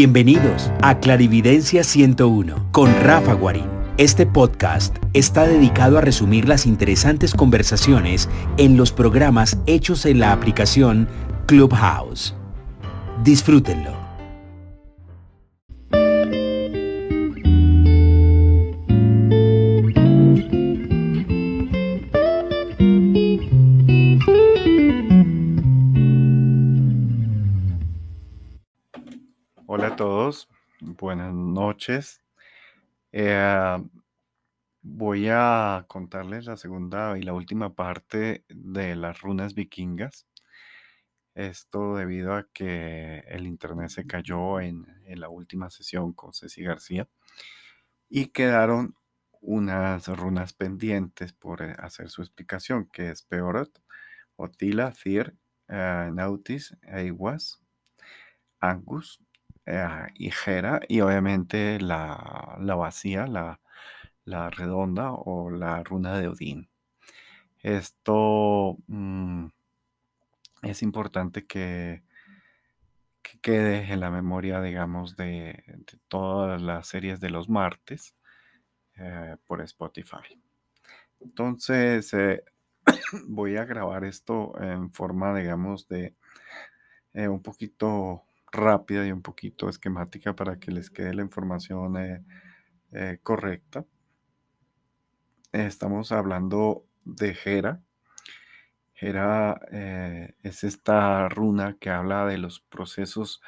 Bienvenidos a Clarividencia 101 con Rafa Guarín. Este podcast está dedicado a resumir las interesantes conversaciones en los programas hechos en la aplicación Clubhouse. Disfrútenlo. Noches. Eh, voy a contarles la segunda y la última parte de las runas vikingas. Esto debido a que el internet se cayó en, la última sesión con Ceci García y quedaron unas runas pendientes por eh, hacer su explicación, que es Peorot, Otila, Thir, eh, Nautis, Eiwas, Angus, eh, y obviamente la, la vacía, la, la redonda o la runa de Odín. Esto mm, es importante que, que quede en la memoria, digamos, de, de todas las series de los martes eh, por Spotify. Entonces, eh, voy a grabar esto en forma, digamos, de eh, un poquito rápida y un poquito esquemática para que les quede la información eh, eh, correcta. Estamos hablando de Hera. Hera eh, es esta runa que habla de los procesos,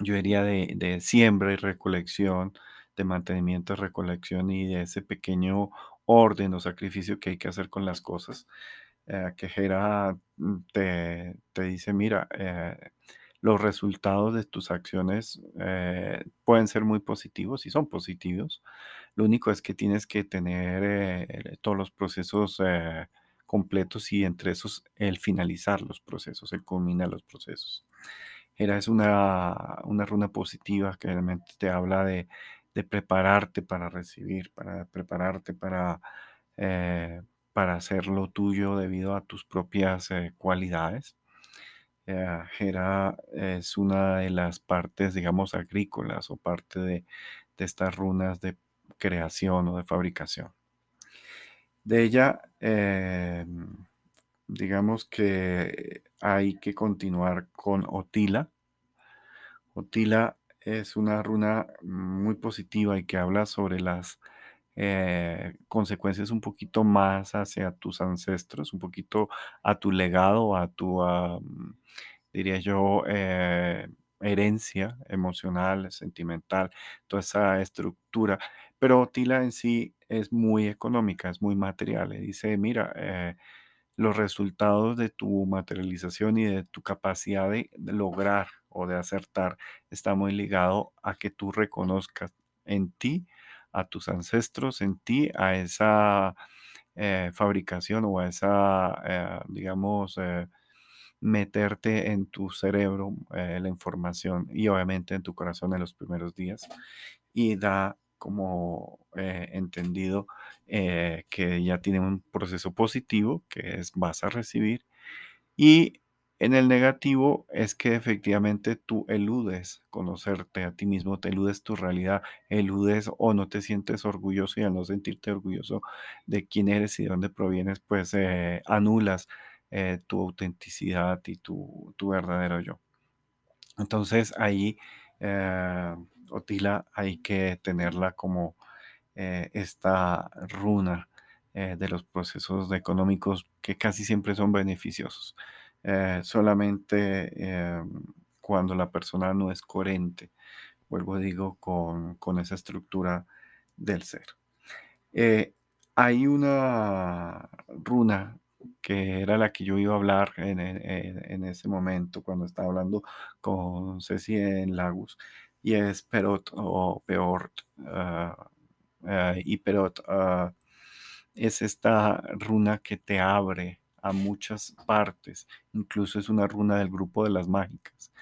yo diría, de, de siembra y recolección, de mantenimiento, recolección y de ese pequeño orden o sacrificio que hay que hacer con las cosas. Eh, que Hera mm, te, te dice, mira, eh, los resultados de tus acciones eh, pueden ser muy positivos y son positivos. Lo único es que tienes que tener eh, todos los procesos completos y entre esos el finalizar los procesos, el culminar los procesos. Hera es una, una runa positiva que realmente te habla de, de prepararte para recibir, para prepararte para, para hacer lo tuyo debido a tus propias eh, cualidades. Eh, es una de las partes, digamos, agrícolas o parte de, de estas runas de creación o de fabricación. De ella, eh, digamos que hay que continuar con Otila. Otila es una runa muy positiva y que habla sobre las eh, consecuencias un poquito más hacia tus ancestros, un poquito a tu legado, a tu, ah, mm, diría yo, eh, herencia emocional, sentimental, toda esa estructura. Pero Otila en sí es muy económica, es muy material. Le dice, mira, eh, los resultados de tu materialización y de tu capacidad de lograr o de acertar está muy ligado a que tú reconozcas en ti, a tus ancestros, en ti, a esa eh, fabricación o a esa, eh, digamos, eh, meterte en tu cerebro la información y obviamente en tu corazón en los primeros días y da como entendido que ya tiene un proceso positivo que es vas a recibir y en el negativo es que efectivamente tú eludes conocerte a ti mismo, te eludes tu realidad, eludes o no te sientes orgulloso y al no sentirte orgulloso de quién eres y de dónde provienes, pues eh, anulas eh, tu autenticidad y tu, tu verdadero yo. Entonces ahí, eh, Otila, hay que tenerla como esta runa de los procesos económicos que casi siempre son beneficiosos. Eh, solamente eh, cuando la persona no es coherente, vuelvo digo, con, con esa estructura del ser. Eh, hay una runa que era la que yo iba a hablar en, en- ese momento cuando estaba hablando con Ceci en Lagos, y es Perot o Peort. ah, ah, y Perot ah, es esta runa que te abre a muchas partes, incluso es una runa del grupo de las mágicas,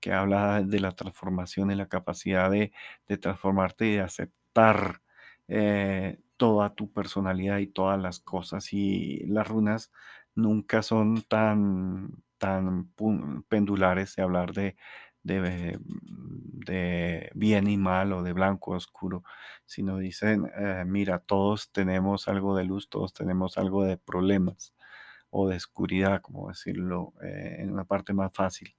que habla de la transformación y la capacidad de, transformarte y de aceptar eh, toda tu personalidad y todas las cosas. Y las runas nunca son tan, tan pendulares de hablar de, de, de bien y mal o de blanco a oscuro, sino dicen, eh, mira, todos tenemos algo de luz, todos tenemos algo de problemas o de oscuridad, como decirlo eh, en una parte más fácil.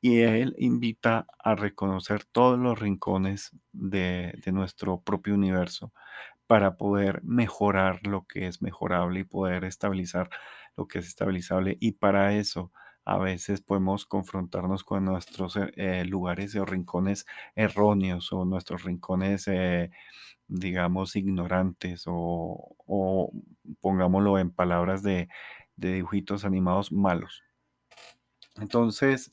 Y él invita a reconocer todos los rincones de, nuestro propio universo para poder mejorar lo que es mejorable y poder estabilizar lo que es estabilizable. Y para eso a veces podemos confrontarnos con nuestros eh, eh, lugares o rincones erróneos o nuestros rincones, digamos, ignorantes o, o pongámoslo en palabras de, de dibujitos animados malos. Entonces,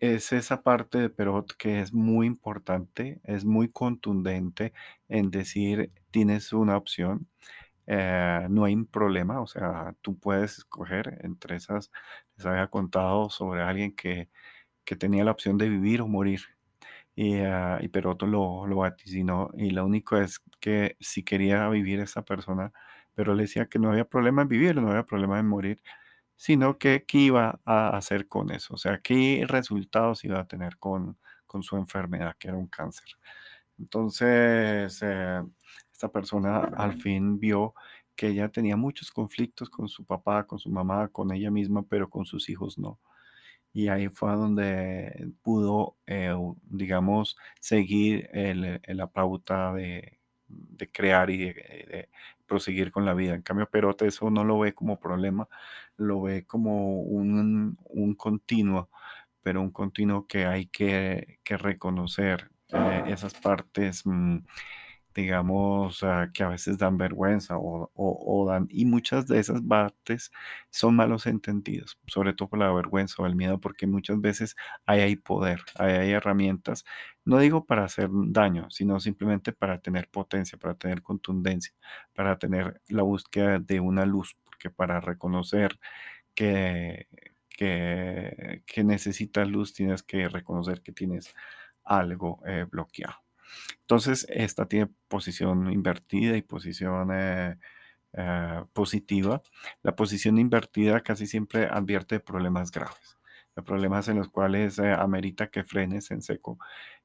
es esa parte de Perot que es muy importante, es muy contundente en decir, tienes una opción, eh, no hay un problema, o sea, tú puedes escoger entre esas, les había contado sobre alguien que, que tenía la opción de vivir o morir. Y, ah, y Perot lo, lo vaticinó y lo único es que si quería vivir esa persona, pero le decía que no había problema en vivir, no había problema en morir, sino que qué iba a hacer con eso, o sea, qué resultados iba a tener con, con su enfermedad, que era un cáncer. Entonces, eh, esta persona al fin vio que ella tenía muchos conflictos con su papá, con su mamá, con ella misma, pero con sus hijos no. Y ahí fue donde pudo, eh, digamos, seguir el- el- la pauta de, de crear y de, de proseguir con la vida. En cambio, Perote eso no lo ve como problema, lo ve como un, un continuo, pero un continuo que hay que, que reconocer eh, esas partes. mm, digamos, ah, que a veces dan vergüenza o, o- dan, y muchas de esas partes son malos entendidos, sobre todo por la vergüenza o el miedo, porque muchas veces ahí hay poder, ahí hay herramientas, no digo para hacer daño, sino simplemente para tener potencia, para tener contundencia, para tener la búsqueda de una luz, porque para reconocer que, que, que necesitas luz, tienes que reconocer que tienes algo eh, bloqueado. Entonces, esta tiene posición invertida y posición eh, eh, positiva. La posición invertida casi siempre advierte problemas graves, problemas en los cuales eh, amerita que frenes en seco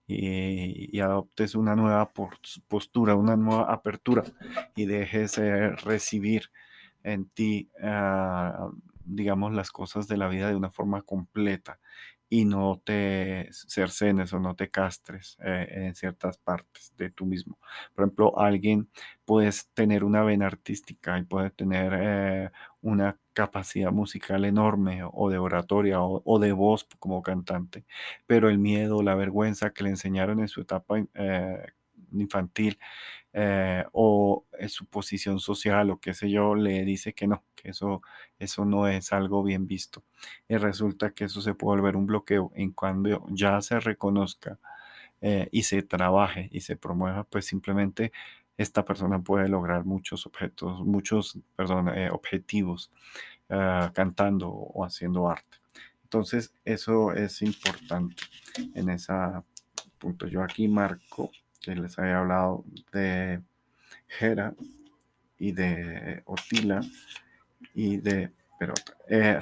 y, y adoptes una nueva pos- postura, una nueva apertura y dejes eh, recibir en ti, ah, digamos, las cosas de la vida de una forma completa y no te cercenes o no te castres eh, en ciertas partes de tú mismo. Por ejemplo, alguien puede tener una vena artística y puede tener eh, una capacidad musical enorme o de oratoria o, de voz como cantante, pero el miedo, la vergüenza que le enseñaron en su etapa eh, infantil o su posición social o qué sé yo, le dice que no, que eso, eso no es algo bien visto. Y resulta que eso se puede volver un bloqueo en cuando ya se reconozca eh, y se trabaje y se promueva, pues simplemente esta persona puede lograr muchos objetos, muchos, perdón, eh, objetivos ah, cantando o haciendo arte. Entonces, eso es importante en ese punto. Yo aquí marco que les había hablado de Hera y de Otila y de Perota. Eh,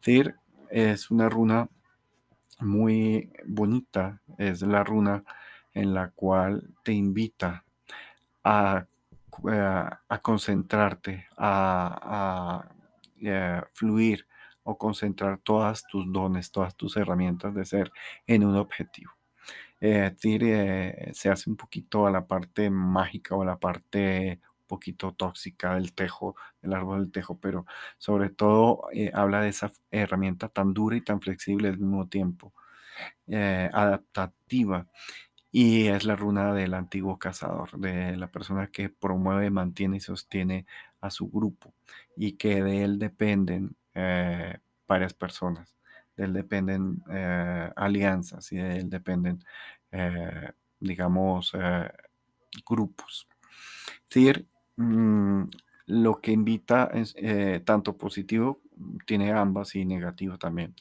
Thir. Es una runa muy bonita. Es la runa en la cual te invita a, eh, a concentrarte, a, a, eh, fluir o concentrar todas tus dones, todas tus herramientas de ser en un objetivo. Eh, Tyr eh, se hace un poquito a la parte mágica o a la parte un poquito tóxica del tejo, del árbol del tejo, pero sobre todo eh, habla de esa herramienta tan dura y tan flexible al mismo tiempo, eh, adaptativa. Y es la runa del antiguo cazador, de la persona que promueve, mantiene y sostiene a su grupo y que de él dependen eh, varias personas, de él dependen eh, alianzas y de él dependen, eh, digamos, eh, grupos. Decir, mm, lo que invita es tanto positivo, tiene ambas y negativo también,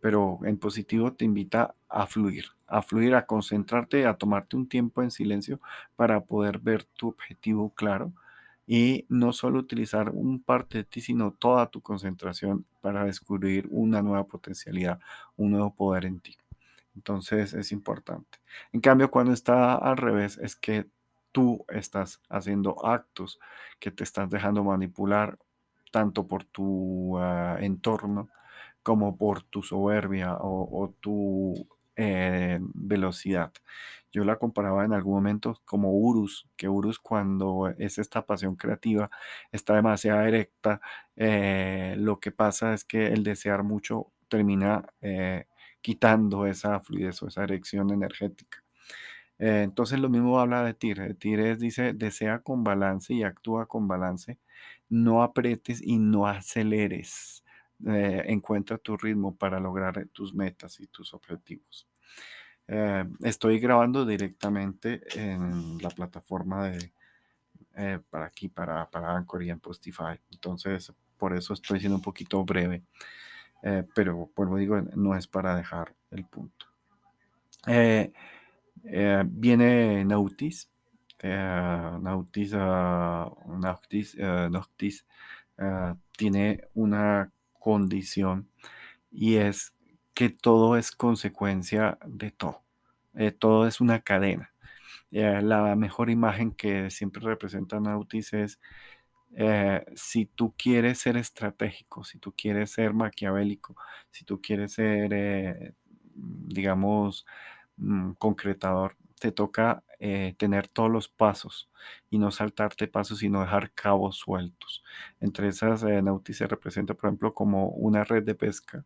pero en positivo te invita a fluir, a fluir, a concentrarte, a tomarte un tiempo en silencio para poder ver tu objetivo claro y no solo utilizar un parte de ti, sino toda tu concentración para descubrir una nueva potencialidad, un nuevo poder en ti. Entonces es importante. En cambio, cuando está al revés, es que tú estás haciendo actos que te estás dejando manipular tanto por tu ah, entorno como por tu soberbia o, tu eh, velocidad. Yo la comparaba en algún momento como Urus, que Urus cuando es esta pasión creativa está demasiado erecta, eh, lo que pasa es que el desear mucho termina eh, quitando esa fluidez o esa erección energética. entonces lo mismo habla de Tir. Tir dice, desea con balance y actúa con balance. No apretes y no aceleres. Eh, encuentra tu ritmo para lograr tus metas y tus objetivos. Eh, estoy grabando directamente en la plataforma de eh, para aquí, para, para Anchor y en Postify. Entonces, por eso estoy siendo un poquito breve. pero, como digo, no es para dejar el punto. viene Nautis. Nautis, uh, Nautis, Nautis tiene una condición y es que todo es consecuencia de todo. Eh, todo es una cadena. Eh, la mejor imagen que siempre representa Nautis es eh, si tú quieres ser estratégico, si tú quieres ser maquiavélico, si tú quieres ser, digamos, mm, concretador, te toca eh, tener todos los pasos y no saltarte pasos, sino dejar cabos sueltos. Entre esas, eh, se representa, por ejemplo, como una red de pesca,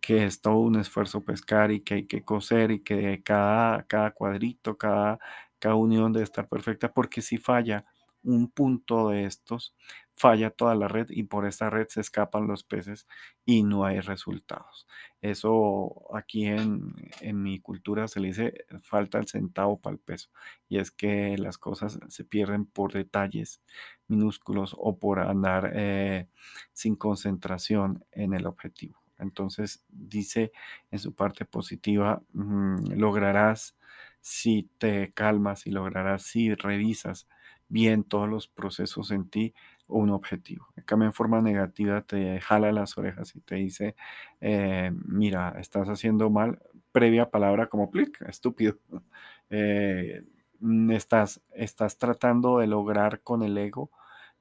que es todo un esfuerzo pescar y que hay que coser y que cada, cada cuadrito, cada, cada unión debe estar perfecta, porque si falla un punto de estos, falla toda la red y por esa red se escapan los peces y no hay resultados. Eso aquí en, mi cultura se le dice falta el centavo para el peso y es que las cosas se pierden por detalles minúsculos o por andar eh, sin concentración en el objetivo. Entonces dice en su parte positiva, mm, lograrás si te calmas y lograrás si revisas bien todos los procesos en ti un objetivo. En cambio, en forma negativa te jala las orejas y te dice, eh, mira, estás haciendo mal, previa palabra como plic, estúpido. Eh, mm, estás, estás tratando de lograr con el ego,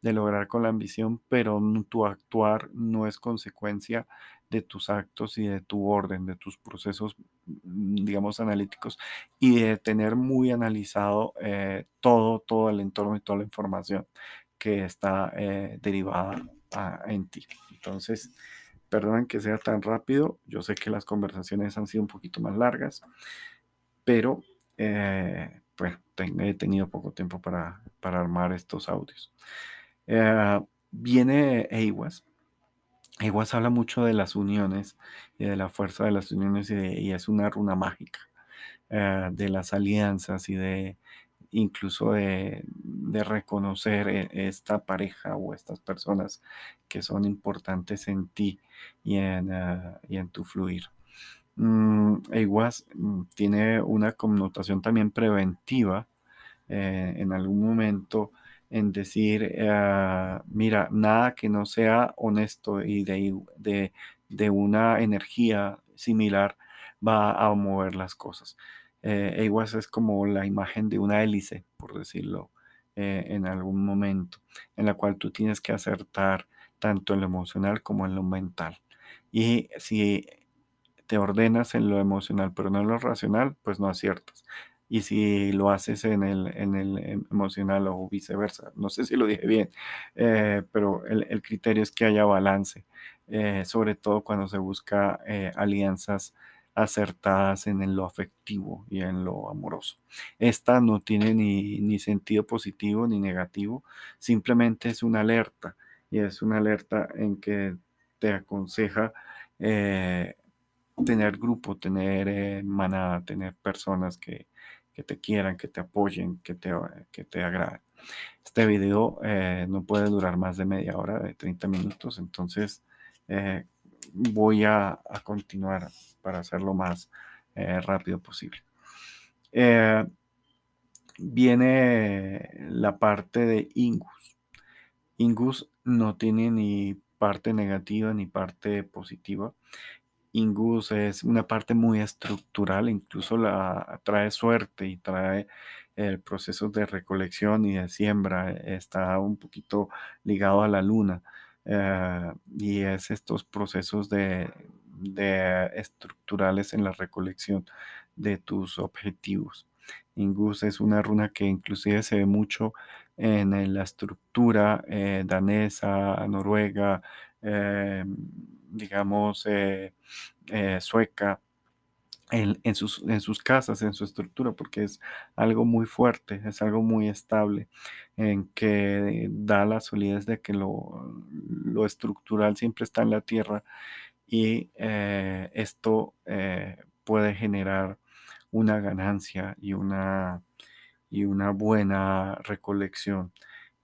de lograr con la ambición, pero tu actuar no es consecuencia de tus actos y de tu orden, de tus procesos, mm, digamos, analíticos y de tener muy analizado eh, todo, todo el entorno y toda la información que está eh, derivada en ti. Entonces, perdonen que sea tan rápido. Yo sé que las conversaciones han sido un poquito más largas, pero eh, bueno, he tenido poco tiempo para, armar estos audios. Eh, viene EIWAS. EIWAS habla mucho de las uniones y de la fuerza de las uniones y, es una runa mágica de las alianzas y de incluso de, reconocer e, esta pareja o estas personas que son importantes en ti y en, ah, tu fluir. Mm, mm, tiene una connotación también preventiva eh, en algún momento en decir, ah, mira, nada que no sea honesto y de una energía similar va a mover las cosas eh, es como la imagen de una hélice, por decirlo, eh, en algún momento, en la cual tú tienes que acertar tanto en lo emocional como en lo mental. Y si te ordenas en lo emocional, pero no en lo racional, pues no aciertas. Y si lo haces en el, en el emocional o viceversa, no sé si lo dije bien, eh, pero el, criterio es que haya balance, eh, sobre todo cuando se busca alianzas acertadas en lo afectivo y en lo amoroso. Esta no tiene ni, sentido positivo ni negativo, simplemente es una alerta y es una alerta en que te aconseja eh, tener grupo, tener eh, manada, tener personas que, te quieran, que te apoyen, que te, que te agraden. Este video eh, no puede durar más de media hora, de 30 minutos, entonces voy a, continuar para hacerlo más eh, rápido posible. Eh, viene la parte de Ingus. Ingus no tiene ni parte negativa ni parte positiva. Ingus es una parte muy estructural, incluso la trae suerte y trae el proceso de recolección y de siembra, está un poquito ligado a la luna. Eh, y es estos procesos de, de estructurales en la recolección de tus objetivos. Ingus es una runa que inclusive se ve mucho en la estructura eh, danesa, noruega, eh, digamos, sueca, en, sus, en sus casas, en su estructura, porque es algo muy fuerte, es algo muy estable, en que da la solidez de que lo, lo estructural siempre está en la tierra y esto puede generar una ganancia y una, y una buena recolección.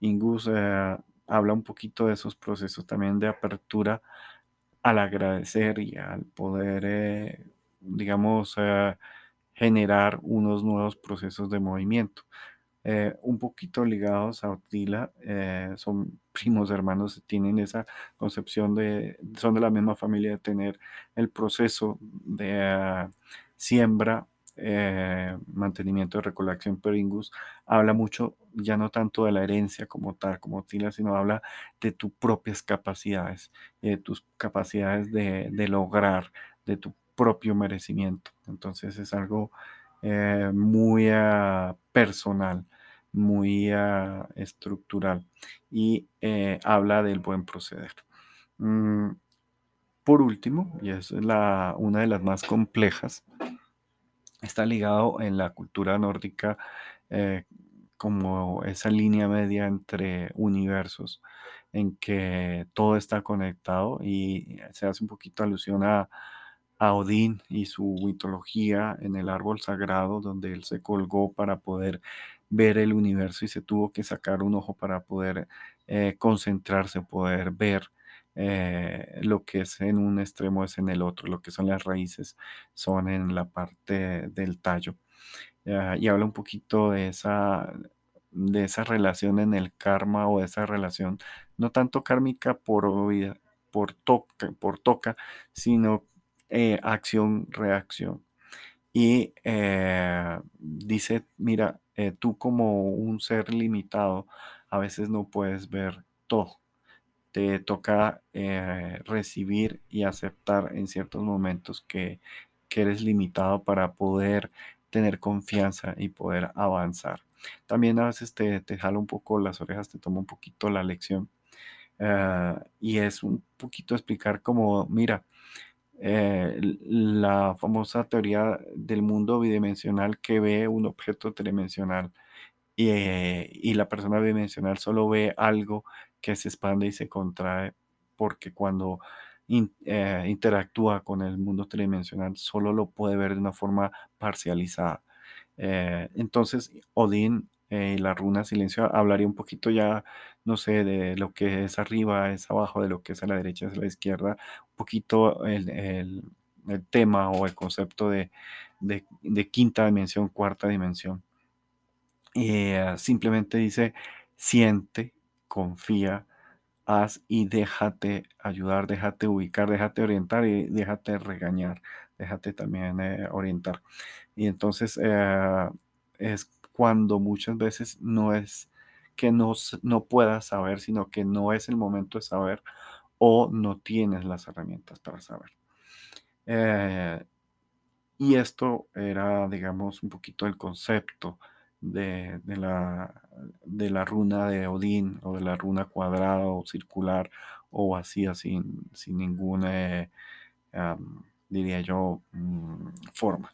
Ingus eh, habla un poquito de esos procesos también de apertura al agradecer y al poder, eh, digamos, eh, generar unos nuevos procesos de movimiento. un poquito ligados a Otila, son primos hermanos, tienen esa concepción de, son de la misma familia de tener el proceso de siembra eh, mantenimiento de recolección Peringus, habla mucho, ya no tanto de la herencia como tal, como Tila, sino habla de tus propias capacidades, de tus capacidades de, lograr, de tu propio merecimiento. Entonces es algo eh, muy ah, personal, muy ah, estructural y eh, habla del buen proceder. Mm, por último, y es la, una de las más complejas, está ligado en la cultura nórdica eh, como esa línea media entre universos en que todo está conectado y se hace un poquito alusión a, Odín y su mitología en el árbol sagrado donde él se colgó para poder ver el universo y se tuvo que sacar un ojo para poder eh, concentrarse, poder ver eh, lo que es en un extremo es en el otro, lo que son las raíces son en la parte del tallo. Ah, y habla un poquito de esa, de esa relación en el karma o de esa relación, no tanto kármica por, por, toca, por toca, sino eh, acción-reacción. Y dice, mira, tú como un ser limitado, a veces no puedes ver todo te toca eh, recibir y aceptar en ciertos momentos que, eres limitado para poder tener confianza y poder avanzar. También a veces te, te jala un poco las orejas, te toma un poquito la lección. Eh, y es un poquito explicar como, mira, eh, la famosa teoría del mundo bidimensional que ve un objeto tridimensional y, la persona bidimensional solo ve algo que se expande y se contrae, porque cuando eh, interactúa con el mundo tridimensional solo lo puede ver de una forma parcializada. Eh, entonces, Odín eh, la runa silencio hablaría un poquito ya, no sé, de lo que es arriba, es abajo, de lo que es a la derecha, es a la izquierda, un poquito el, tema o el concepto de, quinta dimensión, cuarta dimensión. simplemente dice, siente, confía, haz y déjate ayudar, déjate ubicar, déjate orientar y déjate regañar, déjate también eh, orientar. Y entonces eh, es cuando muchas veces no es que no, no puedas saber, sino que no es el momento de saber o no tienes las herramientas para saber. Eh, y esto era, digamos, un poquito el concepto de, la, de la runa de Odín o de la runa cuadrada o circular o vacía sin, sin ninguna, eh, diría yo, mm, forma.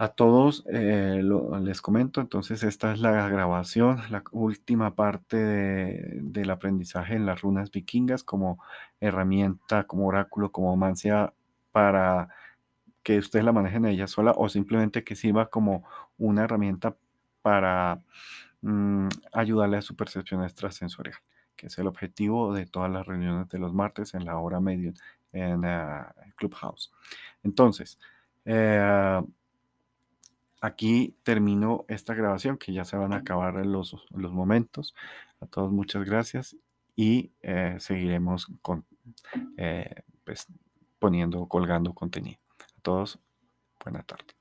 A todos eh, les comento, entonces esta es la grabación, la última parte del aprendizaje en las runas vikingas como herramienta, como oráculo, como mancia para que ustedes la manejen ella sola o simplemente que sirva como una herramienta para mm, ayudarle a su percepción extrasensorial, que es el objetivo de todas las reuniones de los martes en la hora media en ah, Clubhouse. Entonces, eh, aquí termino esta grabación, que ya se van a acabar los, los momentos. A todos muchas gracias y eh, seguiremos con, eh, pues, poniendo, colgando contenido. A todos, buena tarde.